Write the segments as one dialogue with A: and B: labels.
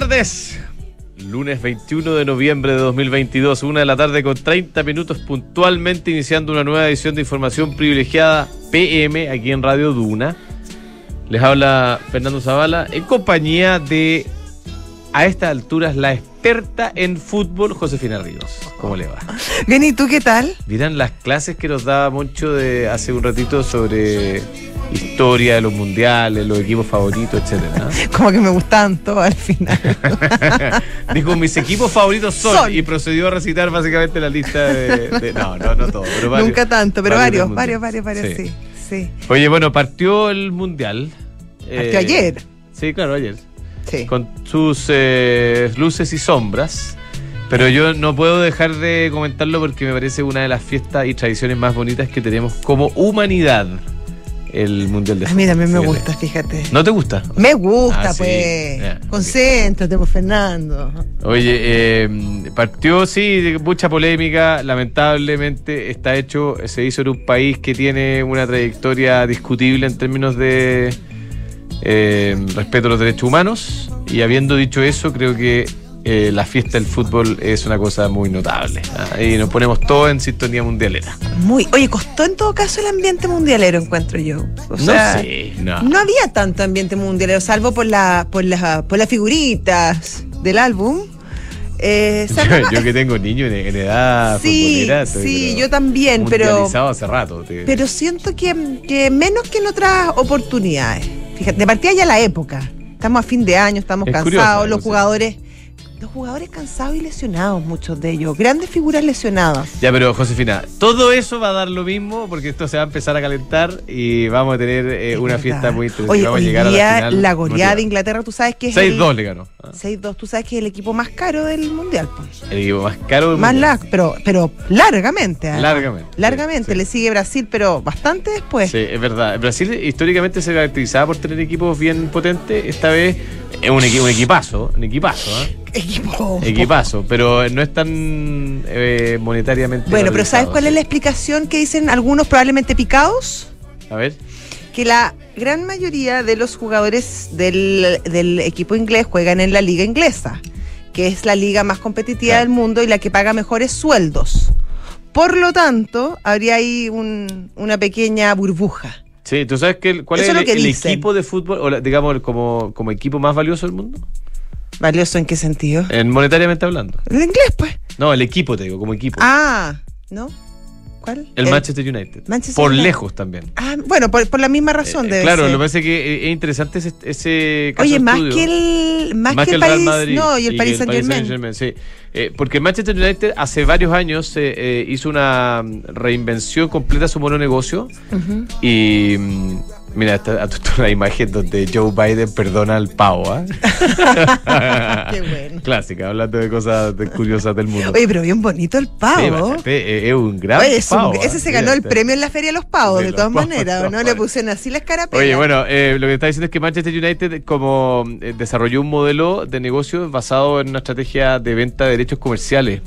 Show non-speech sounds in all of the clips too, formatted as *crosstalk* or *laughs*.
A: tardes. Lunes 21 de noviembre de 2022, una de la tarde con 30 minutos puntualmente iniciando una nueva edición de Información Privilegiada PM aquí en Radio Duna. Les habla Fernando Zavala en compañía de, a estas alturas, la experta en fútbol, Josefina Ríos. ¿Cómo le va?
B: Bien, ¿y tú qué tal?
A: Miran las clases que nos daba Moncho de hace un ratito sobre historia de los mundiales, los equipos favoritos, etcétera. *laughs*
B: Como que me gustan todos al final. *laughs*
A: Dijo, mis equipos favoritos son,
B: Son.
A: y procedió a recitar básicamente la lista de... de- no, no, no todos, pero varios.
B: Nunca tanto, pero
A: varios
B: varios, varios, varios. Sí.
A: Oye, bueno, partió el mundial.
B: Partió
A: Eh,
B: ayer.
A: Sí, claro, ayer.
B: Sí.
A: Con sus eh, luces y sombras. Pero yo no puedo dejar de comentarlo porque me parece una de las fiestas y tradiciones más bonitas que tenemos como humanidad. El Mundial de
B: A mí también me
A: Fíjate.
B: gusta, fíjate.
A: ¿No te gusta?
B: Me gusta,
A: Ah, sí.
B: pues.
A: Ya,
B: Concéntrate, pues, Fernando.
A: Oye, eh, partió, sí, mucha polémica. Lamentablemente está hecho, se hizo en un país que tiene una trayectoria discutible en términos de eh, respeto a los derechos humanos. Y habiendo dicho eso, creo que eh, la fiesta del fútbol es una cosa muy notable. ¿ah? Y nos ponemos todos en sintonía mundialera.
B: Muy. Oye, costó en todo caso el ambiente mundialero, encuentro yo. O sea,
A: no sé, no.
B: No había tanto ambiente mundialero, salvo por, la, por, las, por las figuritas del álbum. Eh,
A: Yo, que tengo niños en, en edad *laughs*
B: Sí, sí, yo también, pero-
A: hace rato. te-
B: Pero siento que, que menos que en otras oportunidades. Fíjate, de partida ya la época. Estamos a fin de año, estamos
A: Es
B: cansados,
A: curioso,
B: los jugadores. Los jugadores cansados y lesionados, muchos de ellos. Grandes figuras lesionadas.
A: Ya, pero Josefina, todo eso va a dar lo mismo porque esto se va a empezar a calentar y vamos a tener eh, una
B: verdad.
A: fiesta muy interesante.
B: Oye,
A: vamos
B: hoy
A: a llegar a
B: día
A: la final.
B: la goleada de. Inglaterra, tú sabes que es. el-
A: 6-2 le ganó. ah,
B: 6-2, tú sabes que es el equipo más caro del mundial. pues.
A: El equipo más caro del
B: Más
A: mundo.
B: largo, pero, pero largamente. además.
A: Largamente,
B: Largamente.
A: sí,
B: Le sigue Brasil, pero bastante después.
A: Sí, es verdad. Brasil históricamente se caracterizaba por tener equipos bien potentes. Esta vez es un, equi- un equipazo, un equipazo, ¿eh?
B: Equipo.
A: Equipazo, pero no es tan eh, monetariamente.
B: Bueno, pero ¿sabes cuál es la explicación que dicen algunos probablemente picados?
A: A ver.
B: que la gran mayoría de los jugadores del, del equipo inglés juegan en la liga inglesa, que es la liga más competitiva
A: Claro.
B: del mundo y la que paga mejores sueldos. Por lo tanto, habría ahí un- una pequeña burbuja.
A: Sí, ¿tú sabes que, cuál
B: Eso
A: es el, equipo de fútbol, o la- digamos, como, como equipo más valioso del mundo?
B: ¿Valioso en qué sentido?
A: En monetariamente hablando.
B: El inglés, pues.
A: No, el equipo, te digo, como equipo.
B: Ah, ¿no? ¿Cuál?
A: el, Manchester United.
B: Manchester
A: por
B: United.
A: lejos también.
B: Ah, bueno, por, por la misma razón
A: Eh,
B: debe
A: claro,
B: ser.
A: lo que pasa es que eh, es interesante ese, ese caso
B: Oye, más
A: estudio.
B: que el, más, que el,
A: Real
B: París,
A: Madrid
B: no, y el Paris Saint Germain.
A: Saint-Germain, sí. Eh, porque el Manchester United hace varios años eh, eh, hizo una mm, reinvención completa de su mononegocio y mm, mira, esta, *laughs* esta es una imagen donde Joe Biden perdona al pavo. ¿ah? *laughs*
B: Qué bueno.
A: Clásica, hablando de cosas de- curiosas del mundo.
B: Oye, pero bien bonito el
A: Sí,
B: pavo.
A: bastante, eh, es un gran
B: Oye, es un-
A: pavo.
B: ese
A: ¿ah?
B: se ganó
A: Mira,
B: el
A: está-
B: premio en la Feria de los Pavos,
A: de
B: de,
A: los
B: todas
A: pavos,
B: maneras, ¿o ¿no? Le pusieron así la escarapela.
A: Oye, bueno, eh, lo que está diciendo es que Manchester United como eh, desarrolló un modelo de negocio basado en una estrategia de venta de derechos comerciales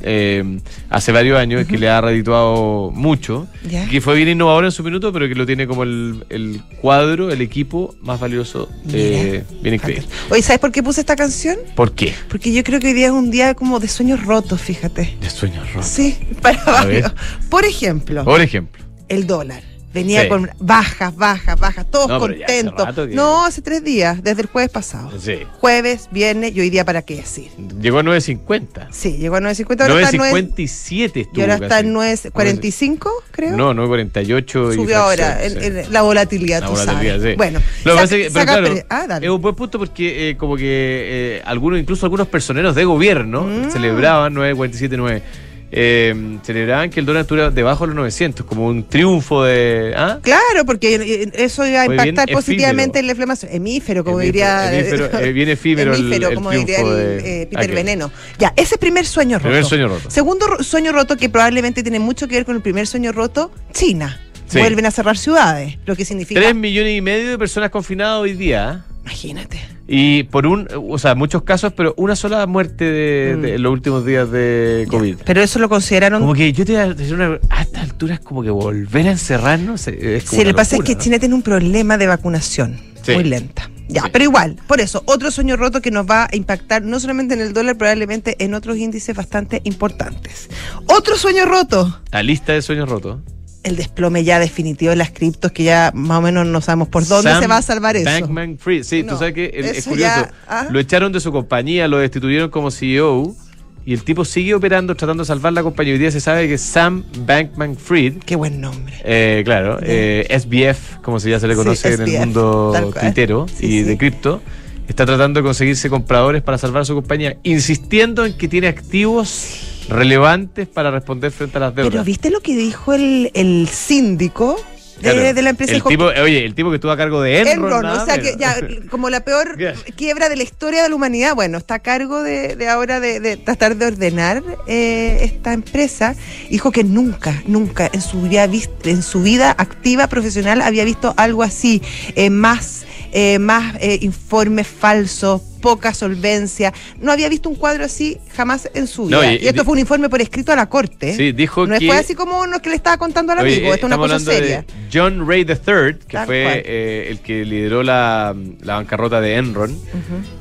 A: hace varios años que le ha redituado mucho,
B: Ya.
A: que fue bien innovador en su minuto, pero que lo tiene como el, el cuadro, el equipo más valioso, eh, bien increíble.
B: Oye, ¿sabes por qué puse esta canción?
A: ¿Por qué?
B: Porque yo creo que hoy día es un día como de sueños rotos, fíjate.
A: De sueños rotos.
B: Sí, *laughs* para varios. Por ejemplo,
A: Por ejemplo.
B: el dólar. Venía
A: Sí.
B: con bajas, bajas, bajas, todos
A: No, hace
B: contentos.
A: rato que-
B: No, hace tres días, desde el jueves pasado.
A: Sí.
B: Jueves, viernes y hoy día, ¿para qué decir?
A: Llegó a 9.50.
B: Sí, llegó a 9.50, ahora está en 9,
A: 9.57 estuvo
B: y ahora está en 9.45, creo.
A: No, 9.48 y
B: Subió ahora en, en la volatilidad,
A: La
B: tú
A: volatilidad,
B: sabes.
A: sí.
B: Bueno,
A: Lo que
B: saca-
A: pero claro,
B: ah, dale.
A: es un buen punto porque eh, como que eh, algunos, incluso algunos personeros de gobierno
B: Mm.
A: celebraban 9.47.9 eh, celebraban que el dólar estuviera debajo de los 900 como un triunfo de ¿ah?
B: Claro, porque eh, eso iba a impactar
A: bien
B: positivamente
A: efímero.
B: en la inflamación. Hemífero, como
A: Hemífero-
B: diría.
A: hemífero, eh, bien efímero el-
B: Hemífero,
A: el
B: como diría el, eh, Peter
A: aquel.
B: Veneno. Ya, ese primer sueño roto.
A: Primer sueño roto.
B: Segundo sueño roto que probablemente tiene mucho que ver con el primer sueño roto, China.
A: Sí.
B: Vuelven a cerrar ciudades, lo que significa.
A: 3 millones y medio de personas confinadas hoy día ¿ah?
B: Imagínate.
A: Y por un o sea muchos casos pero una sola muerte de,
B: Mm.
A: de- los últimos días de COVID
B: Pero eso lo consideraron.
A: como que yo te voy a decir una a estas alturas como que volver a encerrarnos es como
B: Sí, lo que pasa es que
A: ¿no?
B: China tiene un problema de vacunación
A: Sí.
B: muy lenta. Ya, pero igual, por eso, otro sueño roto que nos va a impactar no solamente en el dólar, probablemente en otros índices bastante importantes. Otro sueño roto.
A: La lista de sueños rotos.
B: El desplome ya definitivo de las criptos, que ya más o menos no sabemos por dónde
A: Sam
B: se va a salvar eso.
A: Bankman Fried. Sí,
B: No,
A: tú sabes que el- es curioso.
B: ya, ah.
A: Lo echaron de su compañía, lo destituyeron como CEO y el tipo sigue operando tratando de salvar la compañía. Hoy día se sabe que Sam Bankman Fried,
B: Qué buen nombre.
A: eh, claro, eh, SBF, como se ya se le
B: Sí,
A: conoce en el mundo
B: Sí,
A: y
B: sí.
A: de cripto, está tratando de conseguirse compradores para salvar su compañía, insistiendo en que tiene activos relevantes para responder frente a las deudas.
B: Pero ¿viste lo que dijo el, el síndico de,
A: Claro,
B: de la empresa?
A: el tipo, Oye, el tipo que estuvo a cargo de Enron.
B: O sea
A: menos.
B: que ya *laughs* como la peor quiebra de la historia de la humanidad, bueno, está a cargo de, de ahora de, de tratar de ordenar eh, esta empresa. Dijo que nunca, nunca en su vida, en su vida activa profesional había visto algo así, eh, más, eh, más eh, informes falsos, poca solvencia. No había visto un cuadro así jamás en su vida.
A: No, y-
B: y, esto fue un informe por escrito a la corte.
A: Sí, dijo
B: no
A: que-
B: fue así como uno que le estaba contando al
A: Oye,
B: amigo, esto es una cosa seria.
A: John Ray III, que fue eh, el que lideró la, la bancarrota de Enron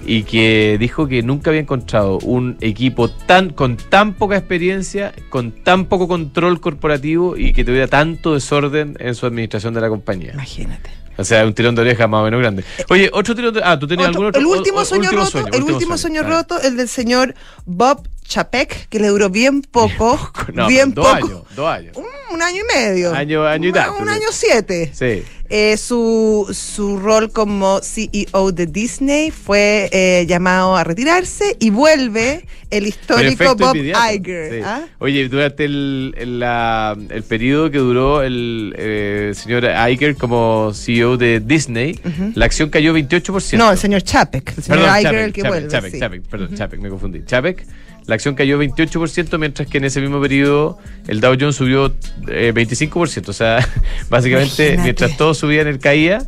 A: y que dijo que nunca había encontrado un equipo tan con tan poca experiencia, con tan poco control corporativo y que tuviera tanto desorden en su administración de la compañía.
B: Imagínate.
A: O sea, un tirón de oreja más o menos grande. Oye, otro tirón de... Ah, ¿tú tenías
B: Otro-
A: algún otro?
B: el último
A: o-
B: sueño
A: último
B: roto,
A: sueño,
B: el
A: último
B: sueño
A: Dale.
B: roto, el del señor Bob Chapek, que le duró bien *laughs* poco,
A: No,
B: bien
A: dos
B: poco,
A: años, dos años.
B: Un, un año y medio,
A: Año- año y
B: Un-
A: tanto,
B: un
A: sí.
B: año siete.
A: Sí.
B: Eh, su, su rol como CEO de Disney fue eh, llamado a retirarse y vuelve el histórico Bob
A: inmediato,
B: Iger.
A: sí.
B: ¿ah?
A: Oye, durante el, el, la- el periodo que duró el eh, señor Iger como CEO de Disney, la acción cayó 28%.
B: No, el señor Chapek, el señor
A: Perdón,
B: Iger
A: Chapek,
B: el que
A: Chapek,
B: vuelve.
A: Chapek,
B: sí.
A: Chapek, perdón, Chapek, me confundí. Chapek, la acción cayó 28%, mientras que en ese mismo periodo el Dow Jones subió eh, 25%. O sea, *laughs* básicamente,
B: Imagínate.
A: mientras todos subían, él caía.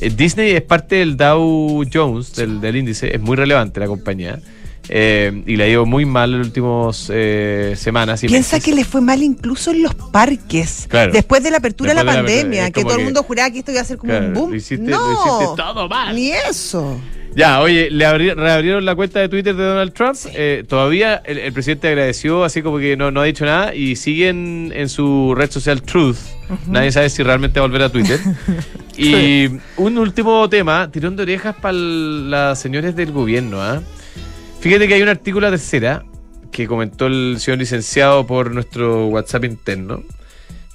A: Eh, Disney es parte del Dow Jones, del, del índice, es muy relevante la compañía. eh, y le ha ido muy mal en las últimas eh, semanas. Y
B: Piensa
A: meses.
B: que le fue mal incluso en los parques.
A: Claro.
B: Después de la apertura de la
A: de
B: pandemia, que todo el mundo juraba que esto iba a ser como
A: Claro,
B: un boom.
A: lo hiciste-
B: no,
A: lo hiciste todo mal.
B: Ni eso.
A: Ya, oye, le abri- reabrieron la cuenta de Twitter de Donald Trump. Eh, todavía el, el presidente agradeció, así como que no, no ha dicho nada, y siguen en su red social Truth. Nadie sabe si realmente va a volver a Twitter. *laughs* y un último tema, tirón de orejas para las señores del gobierno. ¿ah? Fíjate que hay un artículo tercera que comentó el señor licenciado por nuestro WhatsApp interno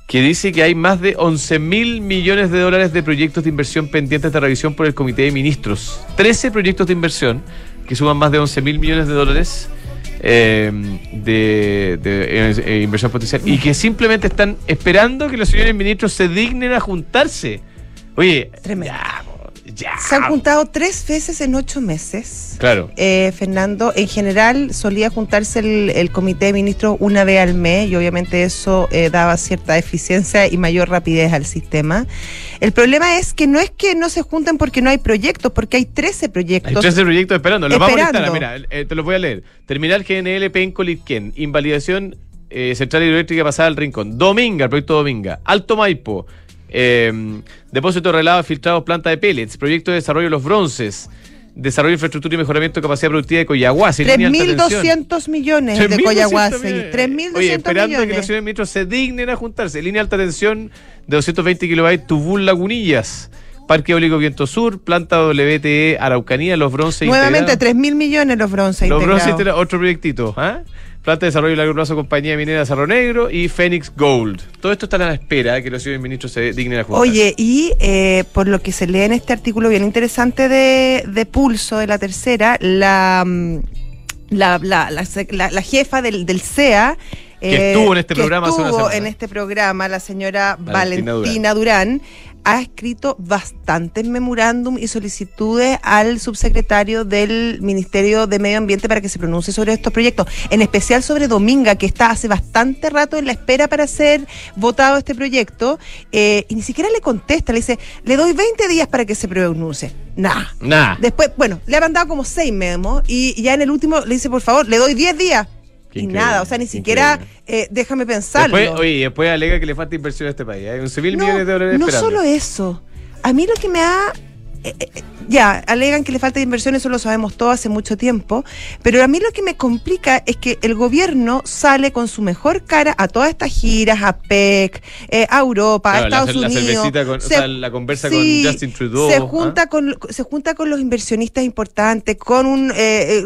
A: que dice que hay más de 11 mil millones de dólares de proyectos de inversión pendientes de revisión por el Comité de Ministros. 13 proyectos de inversión que suman más de 11 mil millones de dólares eh, de, de, eh, inversión potencial y que simplemente están esperando que los señores ministros se dignen a juntarse. Oye,
B: Tremendo.
A: Ya.
B: Se han juntado tres veces en ocho meses.
A: Claro.
B: Eh, Fernando, en general solía juntarse el, el comité de ministros una vez al mes y obviamente eso eh, daba cierta eficiencia y mayor rapidez al sistema. El problema es que no es que no se junten porque no hay proyectos, porque hay 13
A: Hay
B: proyectos.
A: 13 proyectos esperando. Los vamos a listar. Mira, eh, te los voy a leer. Terminal GNL Penco Litquén. Invalidación eh, central hidroeléctrica pasada al Rincón. Dominga, el proyecto Dominga. Alto Maipo. Eh, depósito de relava filtrados, planta de pellets. Proyecto de desarrollo de los bronces. Desarrollo de infraestructura y mejoramiento de capacidad productiva de Coyahuasi. línea de alta tensión.
B: 3.200 millones de
A: 3.200
B: Coyahuasi.
A: millones.
B: 3.200
A: Oye, esperando que los
B: millones.
A: señores ministros se dignen a juntarse. Línea de alta tensión de 220 kilobytes, Tubul Lagunillas. Parque Eólico Viento Sur, planta WTE Araucanía, Los Bronces
B: Nuevamente,
A: integrados.
B: 3.000 millones los bronces
A: Los. Bronces otro proyectito. ¿ah? Planta de desarrollo a largo plazo, compañía minera Cerro Negro y Phoenix Gold. Todo esto está a la espera de que los señores ministros se dignen a juntarse.
B: Oye, y eh, por lo que se lee en este artículo bien interesante de, de Pulso, de la tercera, la, mm, la, la, la, jefa del, del CEA.
A: Que estuvo en este
B: que
A: programa
B: estuvo en este programa, la señora
A: Valentina
B: Valentina, Durán. Ha escrito bastantes memorándum y solicitudes al subsecretario del Ministerio de Medio Ambiente para que se pronuncie sobre estos proyectos, en especial sobre Dominga, que está hace bastante rato en la espera para ser votado este proyecto, eh, y ni siquiera le contesta, le dice, le doy 20 días para que se pronuncie. Nada.
A: Nah.
B: Después, bueno, le ha mandado como seis memos y ya en el último le dice, por favor, le doy 10 días.
A: Qué
B: y
A: increíble,
B: nada, o sea, ni siquiera eh, déjame pensarlo.
A: Después, oye, después alega que le falta inversión a este país. Hay 11 mil
B: no,
A: millones de dólares
B: no
A: esperando.
B: solo eso. A mí lo que me ha eh, eh, ya, alegan que le falta inversión, eso lo sabemos todo hace mucho tiempo, pero a mí lo que me complica es que el gobierno sale con su mejor cara a todas estas giras, a PEC, eh, a Europa, a Estados Unidos.
A: La, la conversa con Justin Trudeau.
B: Se junta, ¿ah? con, se junta con los inversionistas importantes, con un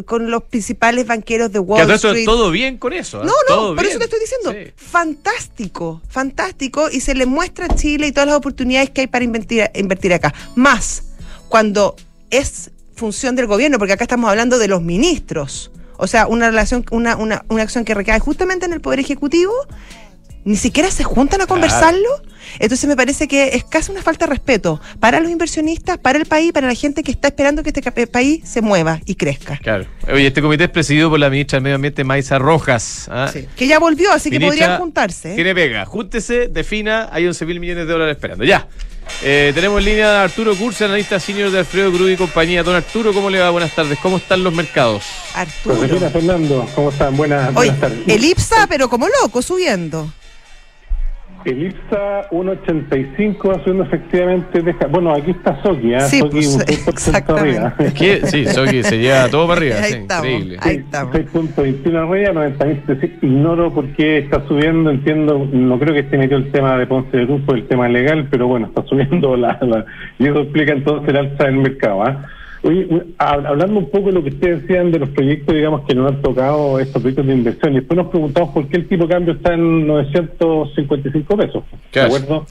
B: con los principales banqueros de Wall Street.
A: todo bien con eso.
B: No, no, por eso te estoy diciendo. Fantástico, fantástico, y se le muestra a Chile y todas las oportunidades que hay para invertir, invertir acá. Más cuando es función del gobierno, porque acá estamos hablando de los ministros. O sea, una relación, una, una, una acción que recae justamente en el Poder Ejecutivo, ni siquiera se juntan a conversarlo. Entonces me parece que es casi una falta de respeto para los inversionistas, para el país, para la gente que está esperando que este país se mueva y crezca.
A: Claro. Oye, este comité es presidido por la ministra del Medio Ambiente, Maisa Rojas. ¿ah?
B: que ya volvió, así que podrían juntarse.
A: ¿eh? Tiene pega. Júntese, defina, hay 11 mil millones de dólares esperando. Ya. Eh, tenemos en línea a Arturo Curse, analista senior de Alfredo Cruz y compañía. Don Arturo, ¿cómo le va? Buenas tardes. ¿Cómo están los mercados?
C: Arturo. Fernando, ¿cómo están? Buenas, buenas tardes.
B: El IPSA, pero como loco, subiendo.
C: El IPSA 1.85 haciendo efectivamente deja. Bueno, aquí está Soki, ¿eh?
B: Sí, Soki pues, un
A: arriba. Sí, Soki se lleva todo para arriba.
B: Ahí estamos, increíble. Ahí estamos.
C: 6.21 arriba, 90.000. Ignoro por qué está subiendo. Entiendo, no creo que esté metido el tema de Ponce de Grupo, el tema legal, pero bueno, está subiendo la, la y eso explica entonces el alza del mercado. ¿ah? Oye, hablando un poco de lo que ustedes decían de los proyectos, digamos, que nos han tocado estos proyectos de inversión, y después nos preguntamos por qué el tipo de cambio está en 955 pesos. ¿De acuerdo?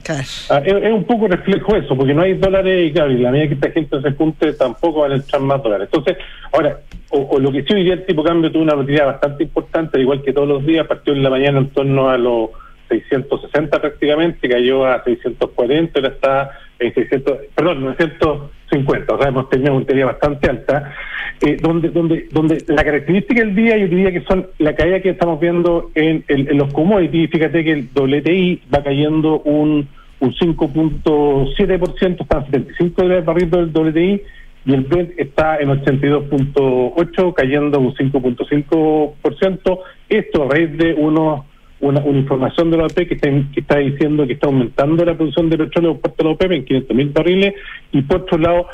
C: Ah, es, un poco reflejo eso, porque no hay dólares y claro, y la medida que esta gente se junte tampoco van a entrar más dólares. Entonces, ahora, o, lo que sí hoy día el tipo de cambio tuvo una retirada bastante importante, igual que todos los días, partió en la mañana en torno a los 660 prácticamente, cayó a 640, ahora está en 600, perdón, 950, o sea, hemos tenido una batería bastante alta, eh, donde, donde, donde la característica del día, yo diría que son la caída que estamos viendo en, en, los commodities, fíjate que el WTI va cayendo un, un 5.7%, está en 75 dólares barril del WTI, y el Brent está en 82.8, cayendo un 5.5%, esto a raíz de unos una, una información de la OPEP que está, diciendo que está aumentando la producción de petróleo por parte de la OPEP en 500 mil barriles. Y por otro lado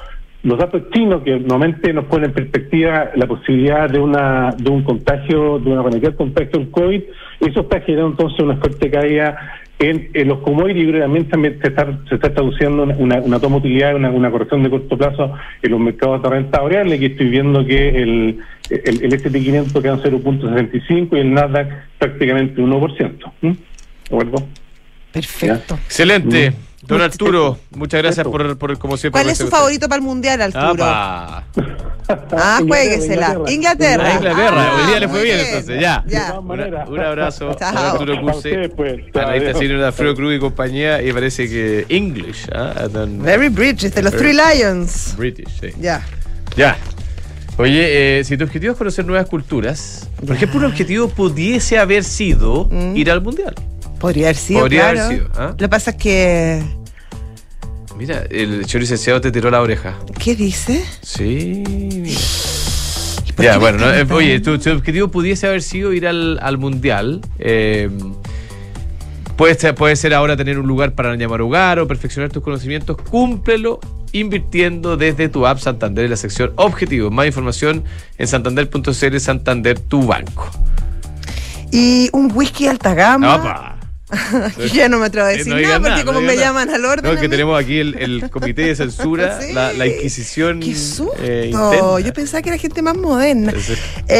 C: los datos chinos que normalmente nos ponen en perspectiva la posibilidad de una de un contagio, de una eventual contagio del COVID, eso está generando entonces una fuerte caída en, los commodities y también se está, se está traduciendo una, una toma utilidad, una, una corrección de corto plazo en los mercados de renta variable, que estoy viendo que el, el, el S&P 500 queda en 0.65 y el Nasdaq prácticamente 1%. ¿De acuerdo?
B: Perfecto.
A: Excelente. Mm. Don Arturo, muchas gracias por, por como siempre.
B: ¿Cuál es su favorito para el mundial, Arturo? Ah, *laughs* jueguesela. Inglaterra.
A: Inglaterra. Hoy día le fue bien, entonces. Ya. un abrazo. Don Arturo Curse. Analista senior de Alfredo Cruz y compañía. Y parece que English. ¿ah?
B: Very British, de los Three Lions.
A: British, sí.
B: Ya.
A: Ya. Oye, eh, si tu objetivo es conocer nuevas culturas, por ejemplo, un objetivo pudiese haber sido mm. ir al mundial.
B: Podría haber sido. Podría haber sido. ¿ah? Lo que pasa es que.
A: Mira, el señor licenciado te tiró la oreja.
B: ¿Qué dice?
A: Sí. Ya, bueno, eh, oye, tu, objetivo pudiese haber sido ir al, al mundial. Eh, puede, ser, puede ser ahora tener un lugar para llamar hogar o perfeccionar tus conocimientos. Cúmplelo invirtiendo desde tu app Santander en la sección Objetivos. Más información en santander.cl Santander, tu banco.
B: Y un whisky alta gama. *laughs* ya no me atrevo a decir nada porque como me llaman al orden.
A: No, que tenemos aquí el, comité de censura, *laughs* la, Inquisición.
B: ¡Qué eh, Yo pensaba que era gente más moderna.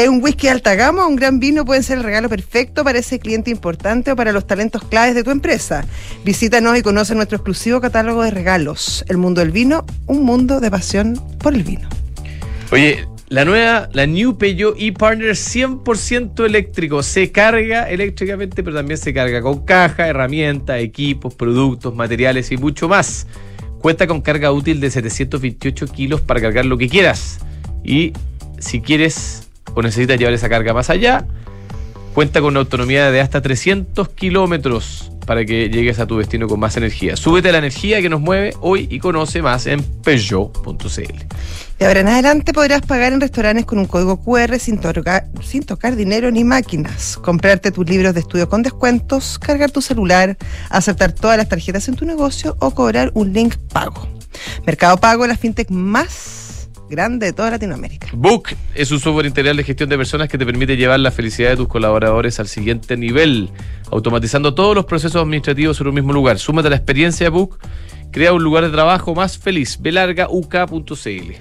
B: un whisky de alta gama, un gran vino pueden ser el regalo perfecto para ese cliente importante o para los talentos claves de tu empresa. Visítanos y conoce nuestro exclusivo catálogo de regalos. El mundo del vino, un mundo de pasión por el vino.
A: Oye, la nueva, la New Peugeot e-Partner 100% eléctrico. Se carga eléctricamente, pero también se carga con caja, herramientas, equipos, productos, materiales y mucho más. Cuenta con carga útil de 728 kilos para cargar lo que quieras. Y si quieres o necesitas llevar esa carga más allá, cuenta con una autonomía de hasta 300 kilómetros para que llegues a tu destino con más energía. Súbete a la energía que nos mueve hoy y conoce más en peugeot.cl.
B: De ahora en adelante podrás pagar en restaurantes con un código QR sin, tocar dinero ni máquinas, comprarte tus libros de estudio con descuentos, cargar tu celular, aceptar todas las tarjetas en tu negocio o cobrar un link pago. Mercado Pago, la fintech más grande de toda Latinoamérica.
A: Book es un software integral de gestión de personas que te permite llevar la felicidad de tus colaboradores al siguiente nivel, automatizando todos los procesos administrativos en un mismo lugar. Súmate a la experiencia de Book, crea un lugar de trabajo más feliz. belargauk.cl.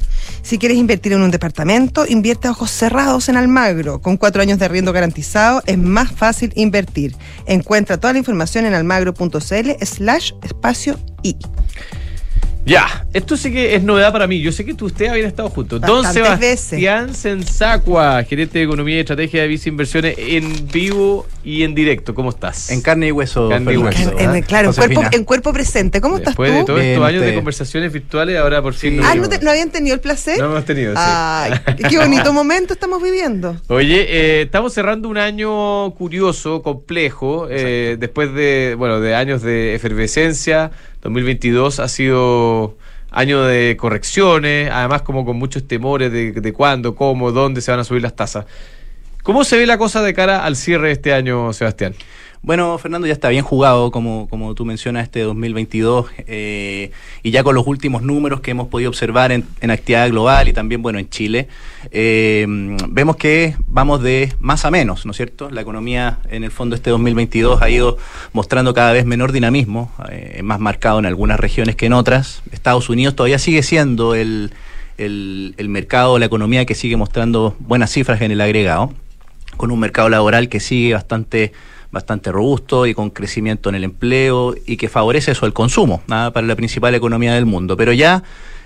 B: Si quieres invertir en un departamento, invierte a ojos cerrados en Almagro. Con cuatro años de arriendo garantizado, es más fácil invertir. Encuentra toda la información en almagro.cl slash espacio y.
A: Ya, esto sí que es novedad para mí. Yo sé que tú, ustedes habían estado juntos. Don
B: Bastantes
A: Sebastián Sensacua, gerente de Economía y Estrategia de Visa Inversiones en vivo y en directo. ¿Cómo estás?
D: En carne y hueso.
A: Carne y hueso.
B: En- en- claro, en cuerpo, en cuerpo presente. ¿Cómo estás
A: Después de
B: tú?
A: todos estos años de conversaciones virtuales, ahora por fin. nos
B: Ah, ¿no, te- no habían tenido el placer?
A: No hemos tenido, sí.
B: Ay, qué bonito *laughs* momento estamos viviendo.
A: Oye, eh, estamos cerrando un año curioso, complejo, eh, después de, bueno, de años de efervescencia. 2022 ha sido año de correcciones, además como con muchos temores de, cuándo, cómo, dónde se van a subir las tasas. ¿Cómo se ve la cosa de cara al cierre de este año, Sebastián?
D: Bueno, Fernando, ya está bien jugado, como, como tú mencionas, este 2022, eh, y ya con los últimos números que hemos podido observar en, en actividad global y también, bueno, en Chile, eh, vemos que vamos de más a menos, ¿no es cierto? La economía, en el fondo, este 2022 ha ido mostrando cada vez menor dinamismo, eh, más marcado en algunas regiones que en otras. Estados Unidos todavía sigue siendo el, el, el mercado, la economía que sigue mostrando buenas cifras en el agregado con un mercado laboral que sigue bastante bastante robusto y con crecimiento en el empleo y que favorece eso el consumo ¿ah? para la principal economía del mundo. Pero ya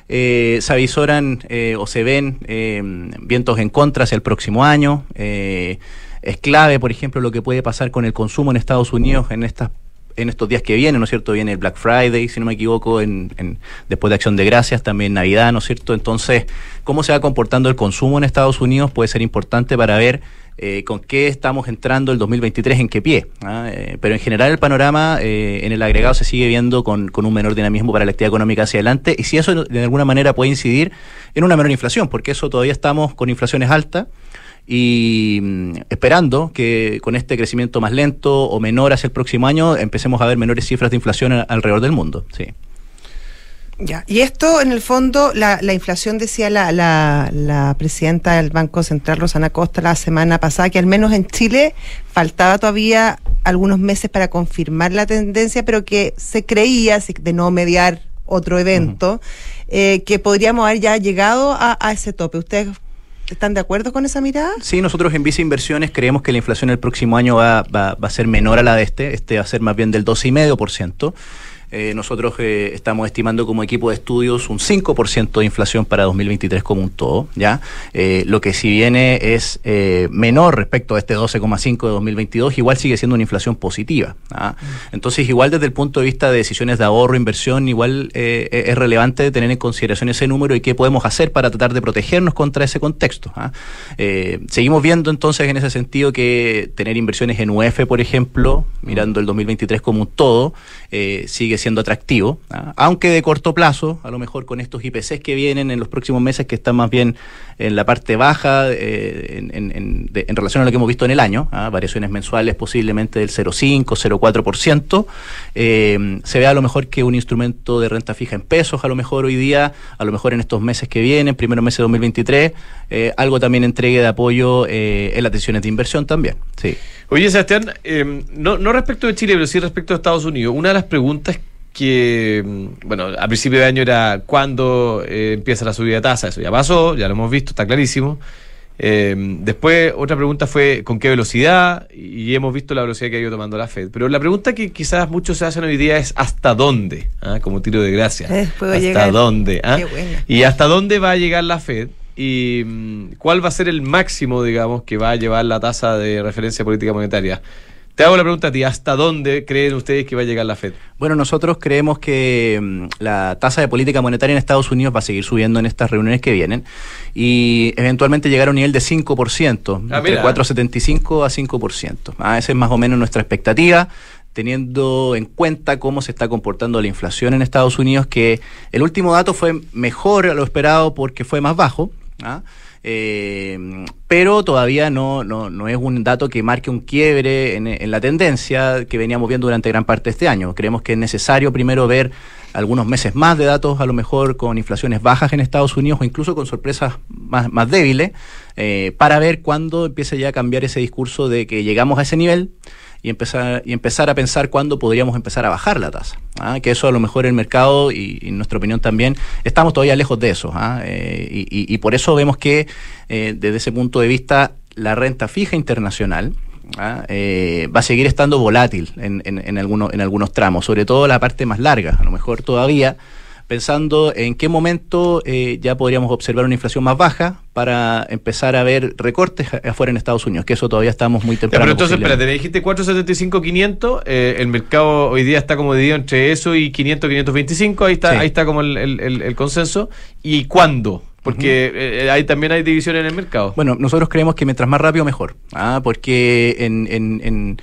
D: eh, se avisoran eh, o se ven eh, vientos en contra hacia el próximo año. Eh, es clave, por ejemplo, lo que puede pasar con el consumo en Estados Unidos en estas en estos días que vienen, ¿no es cierto? Viene el Black Friday, si no me equivoco, en, en- después de Acción de Gracias, también Navidad, ¿no es cierto? Entonces, cómo se va comportando el consumo en Estados Unidos puede ser importante para ver eh, con qué estamos entrando el 2023, en qué pie. ¿ah? Eh, pero en general el panorama eh, en el agregado se sigue viendo con, con un menor dinamismo para la actividad económica hacia adelante y si eso de alguna manera puede incidir en una menor inflación, porque eso todavía estamos con inflaciones altas y mm, esperando que con este crecimiento más lento o menor hacia el próximo año empecemos a ver menores cifras de inflación alrededor del mundo. Sí.
B: Ya. Y esto, en el fondo, la, la inflación, decía la, la, la presidenta del Banco Central, Rosana Costa, la semana pasada, que al menos en Chile faltaba todavía algunos meses para confirmar la tendencia, pero que se creía, de no mediar otro evento, eh, que podríamos haber ya llegado a, a ese tope. ¿Ustedes están de acuerdo con esa mirada?
D: Sí, nosotros en Visa Inversiones creemos que la inflación el próximo año va, va- va a ser menor a la de este. Este va a ser más bien del 12,5%. Eh, nosotros eh, estamos estimando como equipo de estudios un 5% de inflación para 2023 como un todo, ¿ya? Eh, lo que si viene es menor respecto a este 12,5 de 2022, igual sigue siendo una inflación positiva. ¿ah? Entonces, igual desde el punto de vista de decisiones de ahorro, inversión, igual es relevante tener en consideración ese número y qué podemos hacer para tratar de protegernos contra ese contexto. ¿ah? Seguimos viendo entonces en ese sentido que tener inversiones en UF, por ejemplo, mirando el 2023 como un todo, eh, siendo atractivo, ¿ah? aunque de corto plazo, a lo mejor con estos IPCs que vienen en los próximos meses, que están más bien en la parte baja eh, en, en- en- de- en relación a lo que hemos visto en el año, ¿ah? variaciones mensuales posiblemente del 0,5, 0,4%, eh, se ve a lo mejor que un instrumento de renta fija en pesos, a lo mejor hoy día, a lo mejor en estos meses que vienen, primeros meses de 2023, eh, algo también entregue de apoyo eh, en las decisiones de inversión también. Sí.
A: Oye, Sebastián, eh, no, no respecto de Chile, pero sí respecto a Estados Unidos. Una de las preguntas que, mm, bueno, a principio de año era cuándo eh, empieza la subida de tasa. Eso ya pasó, ya lo hemos visto, está clarísimo. Eh, después, otra pregunta fue con qué velocidad, y hemos visto la velocidad que ha ido tomando la Fed. Pero la pregunta que quizás muchos se hacen hoy día es ¿hasta dónde? ¿Ah? Como tiro de gracia.
B: Eh,
A: ¿Hasta
B: llegar.
A: dónde? ¿Ah?
B: Qué buena.
A: ¿Y hasta dónde va a llegar la Fed? ¿Y mm, cuál va a ser el máximo, digamos, que va a llevar la tasa de referencia política monetaria? Te hago la pregunta a ti, ¿hasta dónde creen ustedes que va a llegar la Fed?
D: Bueno, nosotros creemos que mm, la tasa de política monetaria en Estados Unidos va a seguir subiendo en estas reuniones que vienen y eventualmente llegar a un nivel de 5%,
A: Ah,
D: entre
A: mira.
D: 4,75 a 5%. Ah, esa es más o menos nuestra expectativa teniendo en cuenta cómo se está comportando la inflación en Estados Unidos, que el último dato fue mejor a lo esperado porque fue más bajo, ¿ah? Eh, pero todavía no, no, no es un dato que marque un quiebre en, la tendencia que veníamos viendo durante gran parte de este año. Creemos que es necesario primero ver algunos meses más de datos, a lo mejor con inflaciones bajas en Estados Unidos o incluso con sorpresas más, más débiles, eh, para ver cuándo empieza ya a cambiar ese discurso de que llegamos a ese nivel y empezar, y empezar a pensar cuándo podríamos empezar a bajar la tasa. ¿ah? Que eso a lo mejor el mercado y, en nuestra opinión también estamos todavía lejos de eso. ¿ah? Eh, y, y, por eso vemos que eh, desde ese punto de vista la renta fija internacional, ¿ah? eh, va a seguir estando volátil en, en, en, algunos, en algunos tramos, sobre todo la parte más larga, a lo mejor todavía pensando en qué momento eh, ya podríamos observar una inflación más baja para empezar a ver recortes afuera en Estados Unidos, que eso todavía estamos muy temprano.
A: pero entonces, espérate, dijiste 475, 500, eh, el mercado hoy día está como dividido entre eso y 500, 525, ahí está, ahí está como el, el, el consenso. ¿Y cuándo? Porque eh, ahí también hay división en el mercado.
D: Bueno, nosotros creemos que mientras más rápido mejor. ¿ah? Porque en, en, en,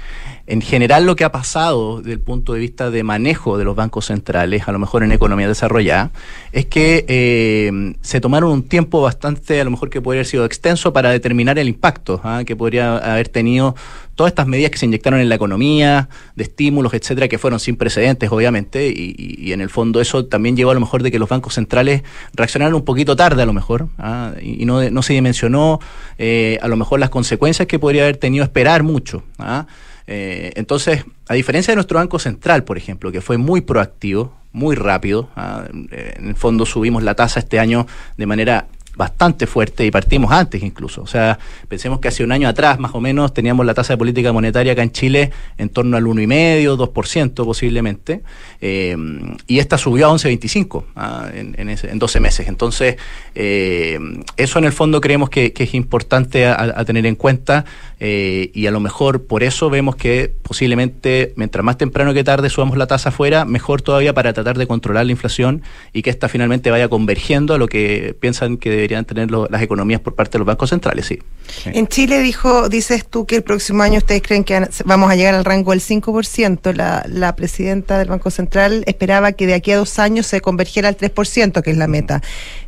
D: en, general lo que ha pasado desde el punto de vista de manejo de los bancos centrales, a lo mejor en economía desarrollada, es que eh, se tomaron un tiempo bastante, a lo mejor que podría haber sido extenso para determinar el impacto ¿ah? que podría haber tenido todas estas medidas que se inyectaron en la economía, de estímulos, etcétera, que fueron sin precedentes, obviamente, y, y, en el fondo eso también llevó a lo mejor de que los bancos centrales reaccionaron un poquito tarde, a lo mejor, ¿ah? y, no, no, se dimensionó eh, a lo mejor las consecuencias que podría haber tenido esperar mucho. ¿ah? Eh, entonces, a diferencia de nuestro Banco Central, por ejemplo, que fue muy proactivo, muy rápido, ¿ah? en el fondo subimos la tasa este año de manera bastante fuerte y partimos antes incluso. O sea, pensemos que hace un año atrás más o menos teníamos la tasa de política monetaria acá en Chile en torno al 1,5, 2% posiblemente, eh, y esta subió a 11,25 ah, en, en, en 12 meses. Entonces, eh, eso en el fondo creemos que, es importante a, tener en cuenta eh, y a lo mejor por eso vemos que posiblemente mientras más temprano que tarde subamos la tasa afuera, mejor todavía para tratar de controlar la inflación y que esta finalmente vaya convergiendo a lo que piensan que deberían tener las economías por parte de los bancos centrales, sí.
B: sí. En Chile dijo, dices tú que el próximo año ustedes creen que vamos a llegar al rango del 5%. La, la presidenta del Banco Central esperaba que de aquí a dos años se convergiera al 3%, que es la meta.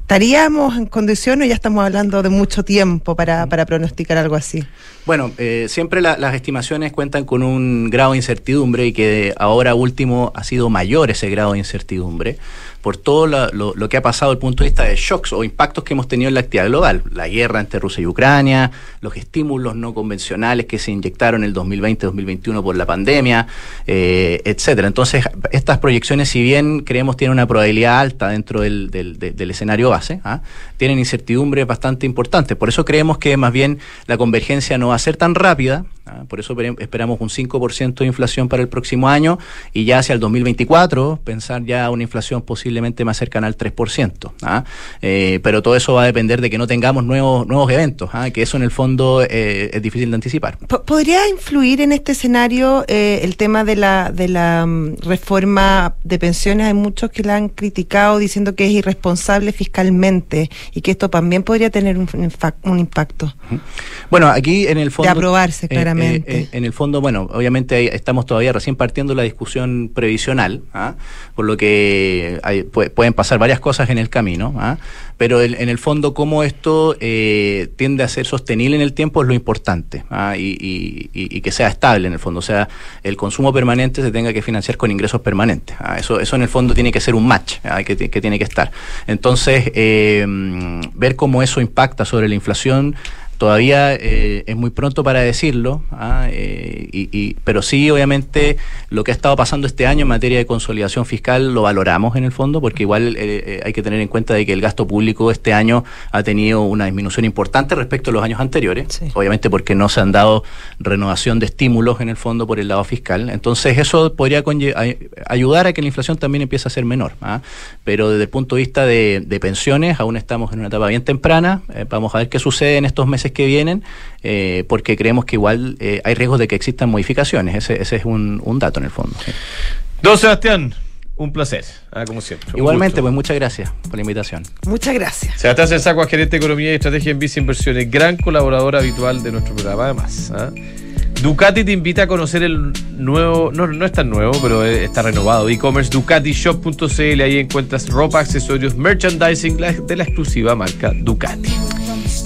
B: ¿Estaríamos en condiciones o ya estamos hablando de mucho tiempo para, para pronosticar algo así?
D: Bueno, eh, siempre la, las estimaciones cuentan con un grado de incertidumbre y que ahora último ha sido mayor ese grado de incertidumbre por todo lo, que ha pasado desde el punto de vista de shocks o impactos que hemos tenido en la actividad global. La guerra entre Rusia y Ucrania, los estímulos no convencionales que se inyectaron en el 2020-2021 por la pandemia, eh, etcétera. Entonces, estas proyecciones, si bien creemos tienen una probabilidad alta dentro del, escenario base, ¿ah? tienen incertidumbres bastante importantes. Por eso creemos que más bien la convergencia no va a ser tan rápida, ¿ah? por eso esperamos un 5% de inflación para el próximo año y ya hacia el 2024 pensar ya una inflación posiblemente más cercana al 3%. ¿ah? Eh, pero todo eso va a depender de que no tengamos nuevos, nuevos eventos, ¿ah? que eso en el fondo eh, es difícil de anticipar.
B: ¿Podría influir en este escenario eh, el tema de la, de la um, reforma de pensiones? Hay muchos que la han criticado diciendo que es irresponsable fiscalmente y que esto también podría tener un, un impacto.
D: Bueno, aquí en el fondo...
B: De aprobarse, claramente.
D: en el fondo, bueno, obviamente estamos todavía recién partiendo la discusión previsional, ¿ah? por lo que hay, pueden pasar varias cosas en el camino, ¿ah? pero el, en el fondo cómo esto eh, tiende a ser sostenible en el tiempo es lo importante ¿ah? y, y, y, que sea estable en el fondo, o sea, el consumo permanente se tenga que financiar con ingresos permanentes. ¿ah? Eso, eso en el fondo tiene que ser un match que, que, tiene que estar. Entonces, eh, ver cómo eso impacta sobre la inflación Todavía eh, es muy pronto para decirlo, ¿ah? eh, y, y, pero sí, obviamente, lo que ha estado pasando este año en materia de consolidación fiscal lo valoramos en el fondo, porque igual eh, hay que tener en cuenta de que el gasto público este año ha tenido una disminución importante respecto a los años anteriores, sí. obviamente porque no se han dado renovación de estímulos en el fondo por el lado fiscal. Entonces, eso podría ayudar a que la inflación también empiece a ser menor. ¿ah? Pero desde el punto de vista de, de, pensiones, aún estamos en una etapa bien temprana. Eh, vamos a ver qué sucede en estos meses que vienen, eh, porque creemos que igual eh, hay riesgos de que existan modificaciones. Ese, ese es un, un, dato en el fondo. Sí.
A: Don Sebastián. Un placer, ah, como siempre.
D: Igualmente, pues muchas gracias por la invitación.
B: Muchas gracias.
A: Sebastián Sensacua, gerente de Economía y Estrategia en Vice Inversiones, gran colaborador habitual de nuestro programa, además. ¿ah? Ducati te invita a conocer el nuevo, no, no es tan nuevo, pero está renovado, e-commerce ducatishop.cl. Ahí encuentras ropa, accesorios, merchandising de la exclusiva marca Ducati.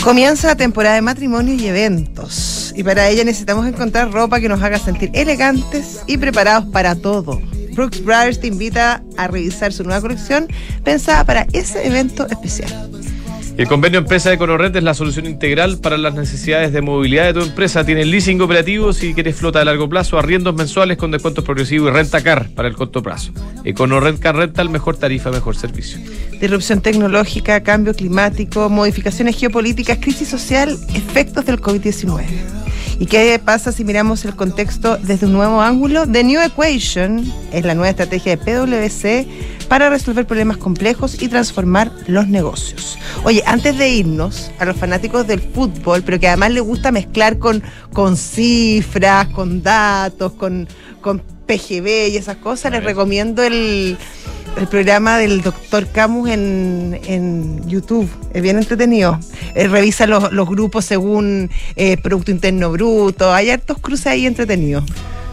B: Comienza la temporada de matrimonios y eventos. Y para ella necesitamos encontrar ropa que nos haga sentir elegantes y preparados para todo Brooks Brothers te invita a revisar su nueva colección pensada para ese evento especial.
A: El convenio empresa de Econorrent es la solución integral para las necesidades de movilidad de tu empresa. Tiene leasing operativo si quieres flota de largo plazo, arriendos mensuales con descuentos progresivos y renta car para el corto plazo. Econorrent Car Rental, mejor tarifa, mejor servicio.
B: Disrupción tecnológica, cambio climático, modificaciones geopolíticas, crisis social, efectos del COVID-19. ¿Y qué pasa si miramos el contexto desde un nuevo ángulo? The New Equation es la nueva estrategia de PwC para resolver problemas complejos y transformar los negocios. Oye, antes de irnos a los fanáticos del fútbol, pero que además les gusta mezclar con, con cifras, con datos, con, con PGB y esas cosas, les recomiendo el, el programa del doctor Camus en, en YouTube. Es bien entretenido. Eh, revisa los, los grupos según eh, Producto Interno Bruto. Hay hartos cruces ahí entretenidos.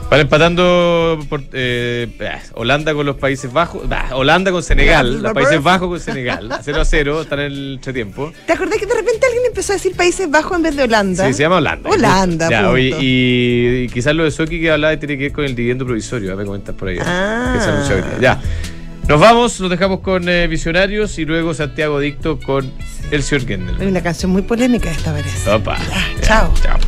A: Van empatando por, eh, bah, Holanda con los Países Bajos, bah, Holanda con Senegal, los Países Bajos con Senegal, 0 a 0, *laughs* están en el entretiempo.
B: ¿Te acordás que de repente alguien empezó a decir Países Bajos en vez de Holanda?
A: Sí, se llama Holanda.
B: Holanda,
A: Ya,
B: punto.
A: y, y quizás lo de Soki que hablaba tiene que ver con el dividendo provisorio, ya me comentas por ahí.
B: Ah.
A: que. Ya. Nos vamos, nos dejamos con eh, Visionarios y luego Santiago Dicto con el señor Kendall.
B: Hay una canción muy polémica esta vez.
A: Opa.
B: Ya, chao.
A: Chao.